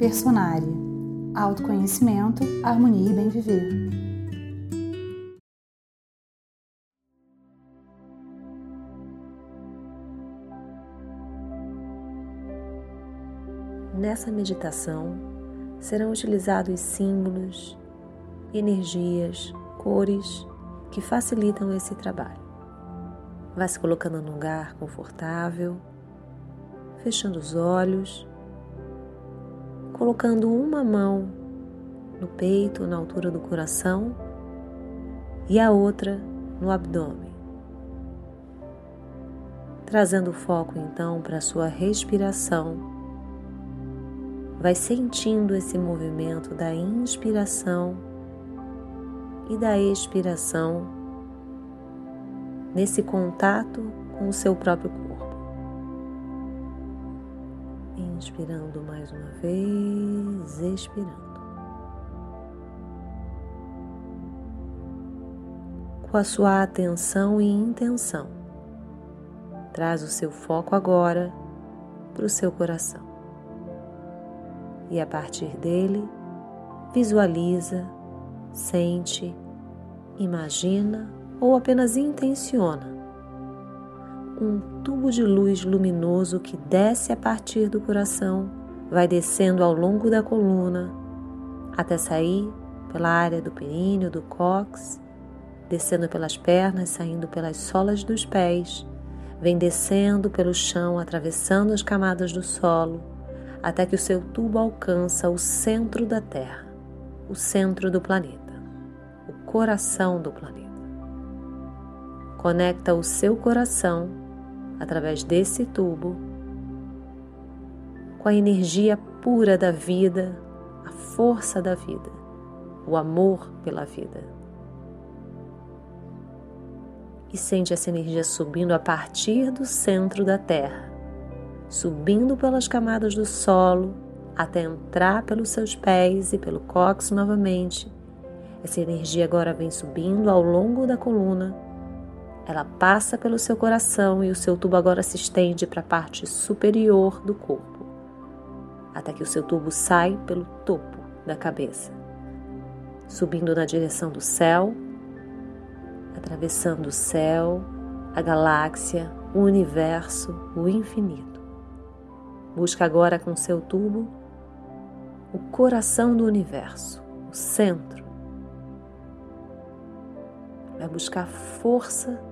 Personária. Autoconhecimento, harmonia e bem viver. Nessa meditação serão utilizados símbolos, energias, cores que facilitam esse trabalho. Vai se colocando num lugar confortável, fechando os olhos, colocando uma mão no peito, na altura do coração, e a outra no abdômen. Trazendo o foco então para a sua respiração vai sentindo esse movimento da inspiração e da expiração nesse contato com o seu próprio corpo. Inspirando mais uma vez, expirando. Com a sua atenção e intenção, traz o seu foco agora para o seu coração e a partir dele visualiza, sente, imagina ou apenas intenciona um tubo de luz luminoso que desce a partir do coração, vai descendo ao longo da coluna até sair pela área do períneo, do cóccix, descendo pelas pernas, saindo pelas solas dos pés, vem descendo pelo chão, atravessando as camadas do solo até que o seu tubo alcança o centro da Terra, o centro do planeta, o coração do planeta. Conecta o seu coração através desse tubo com a energia pura da vida, a força da vida, o amor pela vida. E sente essa energia subindo a partir do centro da Terra subindo pelas camadas do solo até entrar pelos seus pés e pelo cóccix novamente. Essa energia agora vem subindo ao longo da coluna. Ela passa pelo seu coração e o seu tubo agora se estende para a parte superior do corpo, até que o seu tubo sai pelo topo da cabeça, subindo na direção do céu, atravessando o céu, a galáxia, o universo, o infinito. Busca agora com seu tubo o coração do universo, o centro. Vai buscar força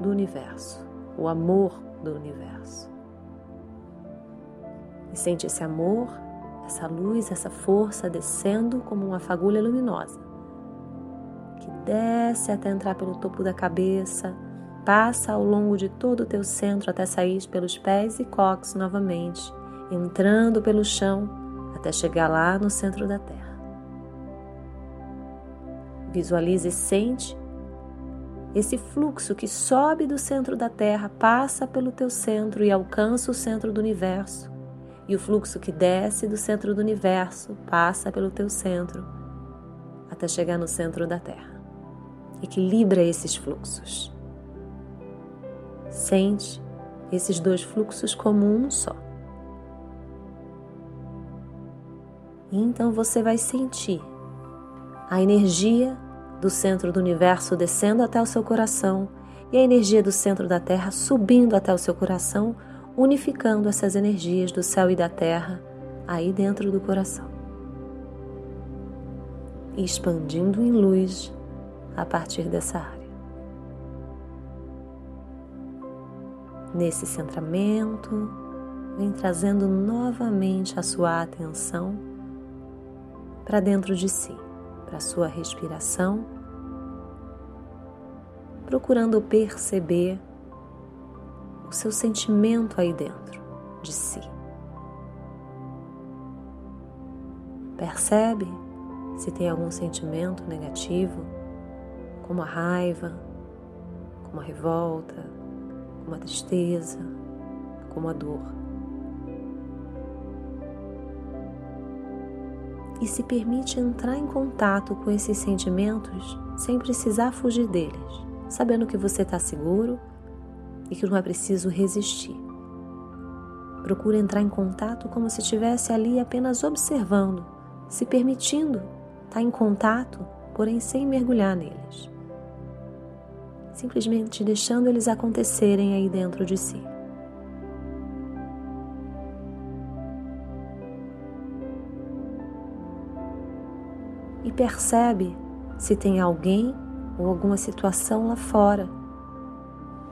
do universo, o amor do universo. E sente esse amor, essa luz, essa força descendo como uma fagulha luminosa, que desce até entrar pelo topo da cabeça, passa ao longo de todo o teu centro até sair pelos pés e cox novamente entrando pelo chão até chegar lá no centro da Terra. Visualize e sente esse fluxo que sobe do centro da Terra, passa pelo teu centro e alcança o centro do universo. E o fluxo que desce do centro do universo passa pelo teu centro até chegar no centro da Terra. Equilibra esses fluxos. Sente esses dois fluxos como um só. E então você vai sentir a energia do centro do universo descendo até o seu coração e a energia do centro da Terra subindo até o seu coração, unificando essas energias do céu e da terra aí dentro do coração. E expandindo em luz a partir dessa área. Nesse centramento, vem trazendo novamente a sua atenção para dentro de si, para a sua respiração, procurando perceber o seu sentimento aí dentro de si. Percebe se tem algum sentimento negativo, como a raiva, como a revolta, como a tristeza, como a dor. e se permite entrar em contato com esses sentimentos sem precisar fugir deles, sabendo que você está seguro e que não é preciso resistir. Procura entrar em contato como se estivesse ali apenas observando, se permitindo estar em contato, porém sem mergulhar neles. Simplesmente deixando eles acontecerem aí dentro de si. E percebe se tem alguém ou alguma situação lá fora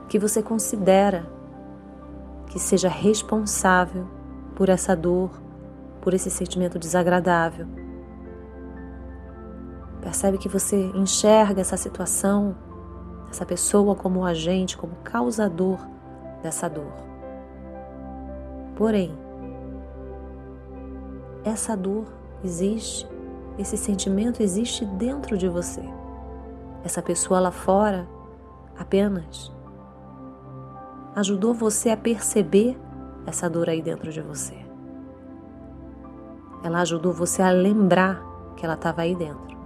que você considera que seja responsável por essa dor, por esse sentimento desagradável. Percebe que você enxerga essa situação, essa pessoa como agente, como causador dessa dor. Porém, essa dor existe, esse sentimento existe dentro de você. Essa pessoa lá fora apenas ajudou você a perceber essa dor aí dentro de você. Ela ajudou você a lembrar que ela estava aí dentro.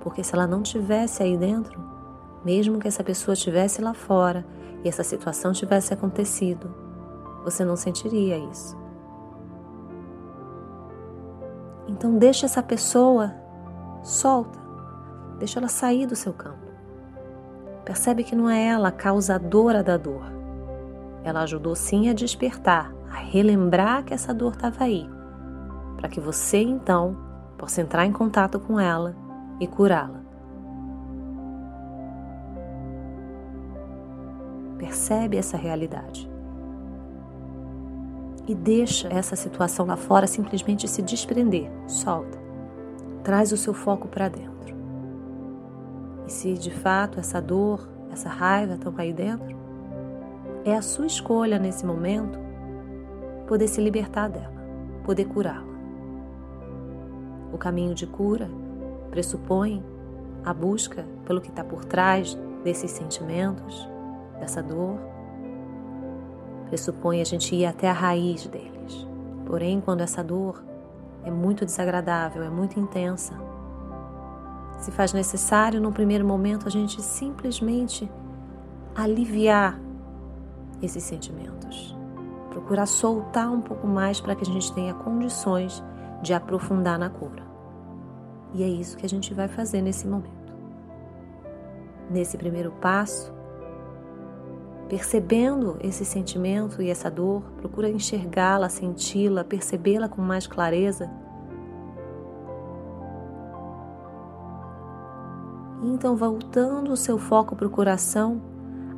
Porque se ela não tivesse aí dentro, mesmo que essa pessoa estivesse lá fora e essa situação tivesse acontecido, você não sentiria isso. Então deixa essa pessoa solta. Deixa ela sair do seu campo. Percebe que não é ela a causadora da dor. Ela ajudou sim a despertar, a relembrar que essa dor estava aí, para que você então possa entrar em contato com ela e curá-la. Percebe essa realidade. E deixa essa situação lá fora simplesmente se desprender. Solta. Traz o seu foco para dentro. E se de fato essa dor, essa raiva estão aí dentro, é a sua escolha nesse momento poder se libertar dela, poder curá-la. O caminho de cura pressupõe a busca pelo que está por trás desses sentimentos, dessa dor. Pressupõe a gente ir até a raiz deles. Porém, quando essa dor é muito desagradável, é muito intensa, se faz necessário, no primeiro momento, a gente simplesmente aliviar esses sentimentos. Procurar soltar um pouco mais para que a gente tenha condições de aprofundar na cura. E é isso que a gente vai fazer nesse momento. Nesse primeiro passo, percebendo esse sentimento e essa dor, procura enxergá-la, senti-la, percebê-la com mais clareza Então, voltando o seu foco para o coração,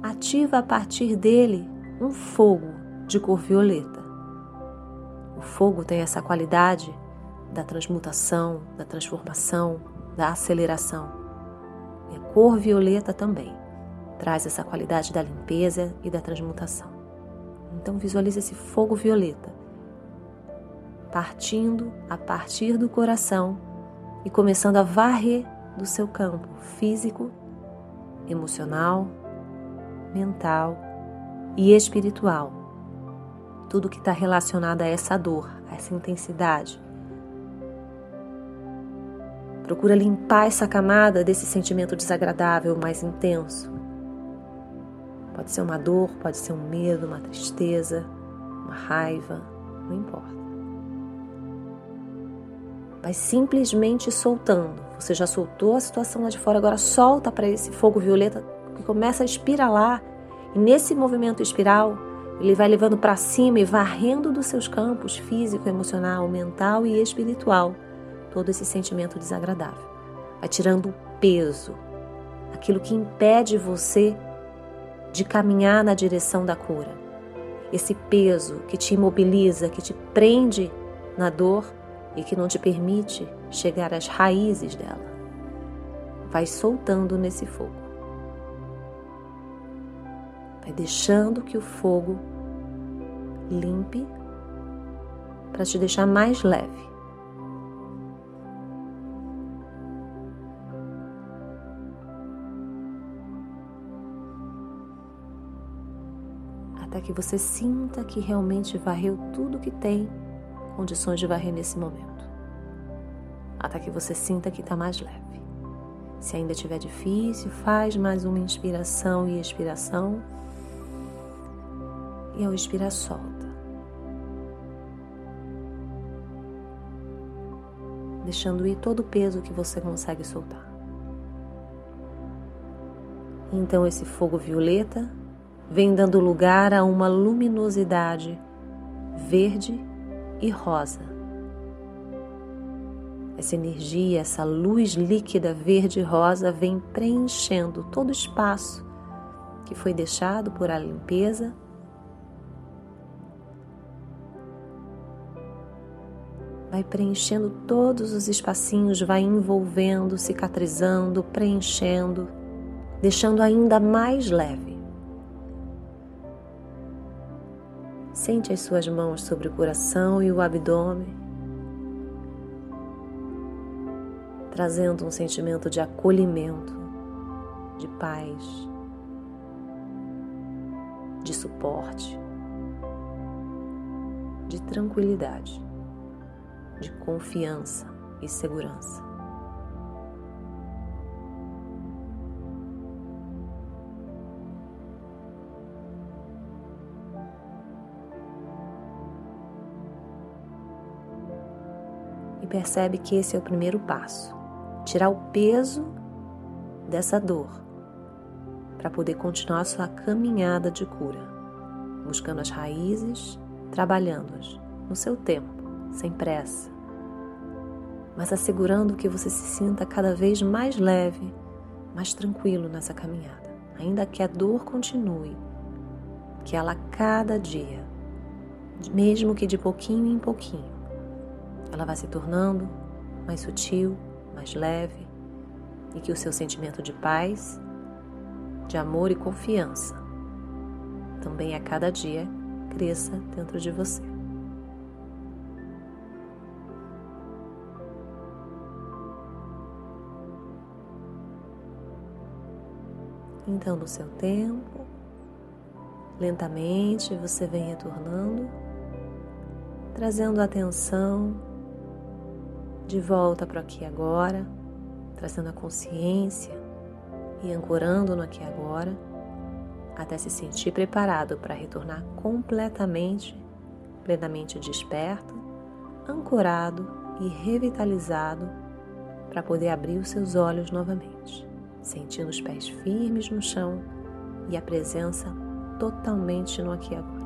ativa a partir dele um fogo de cor violeta. O fogo tem essa qualidade da transmutação, da transformação, da aceleração. E a cor violeta também traz essa qualidade da limpeza e da transmutação. Então visualize esse fogo violeta partindo a partir do coração e começando a varrer do seu campo físico, emocional, mental e espiritual. Tudo que está relacionado a essa dor, a essa intensidade. Procura limpar essa camada desse sentimento desagradável mais intenso. Pode ser uma dor, pode ser um medo, uma tristeza, uma raiva, não importa. Vai simplesmente soltando. Você já soltou a situação lá de fora, agora solta para esse fogo violeta que começa a espiralar. E nesse movimento espiral, ele vai levando para cima e varrendo dos seus campos físico, emocional, mental e espiritual todo esse sentimento desagradável. Vai tirando o peso, aquilo que impede você de caminhar na direção da cura. Esse peso que te imobiliza, que te prende na dor e que não te permite chegar às raízes dela. Vai soltando nesse fogo. Vai deixando que o fogo limpe para te deixar mais leve. Até que você sinta que realmente varreu tudo que tem condições de varrer nesse momento. Até que você sinta que está mais leve. Se ainda estiver difícil, faz mais uma inspiração e expiração. E ao expirar, solta. Deixando ir todo o peso que você consegue soltar. Então, esse fogo violeta vem dando lugar a uma luminosidade verde e rosa. Essa energia, essa luz líquida verde e rosa vem preenchendo todo o espaço que foi deixado por a limpeza. Vai preenchendo todos os espacinhos, vai envolvendo, cicatrizando, preenchendo deixando ainda mais leve. Sente as suas mãos sobre o coração e o abdômen, trazendo um sentimento de acolhimento, de paz, de suporte, de tranquilidade, de confiança e segurança. E percebe que esse é o primeiro passo. Tirar o peso dessa dor para poder continuar sua caminhada de cura, buscando as raízes, trabalhando-as no seu tempo, sem pressa, mas assegurando que você se sinta cada vez mais leve, mais tranquilo nessa caminhada, ainda que a dor continue, que ela cada dia, mesmo que de pouquinho em pouquinho, ela vai se tornando mais sutil, mais leve e que o seu sentimento de paz, de amor e confiança também a cada dia cresça dentro de você. Então, no seu tempo, lentamente você vem retornando, trazendo atenção de volta para aqui agora, trazendo a consciência e ancorando no aqui agora, até se sentir preparado para retornar completamente, plenamente desperto, ancorado e revitalizado para poder abrir os seus olhos novamente, sentindo os pés firmes no chão e a presença totalmente no aqui agora.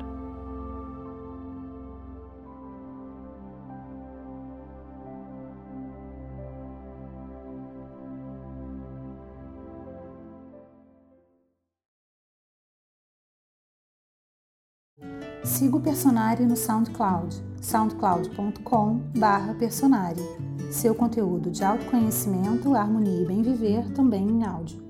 Siga o Personari no SoundCloud, soundcloud.com/personari. Seu conteúdo de autoconhecimento, harmonia e bem viver também em áudio.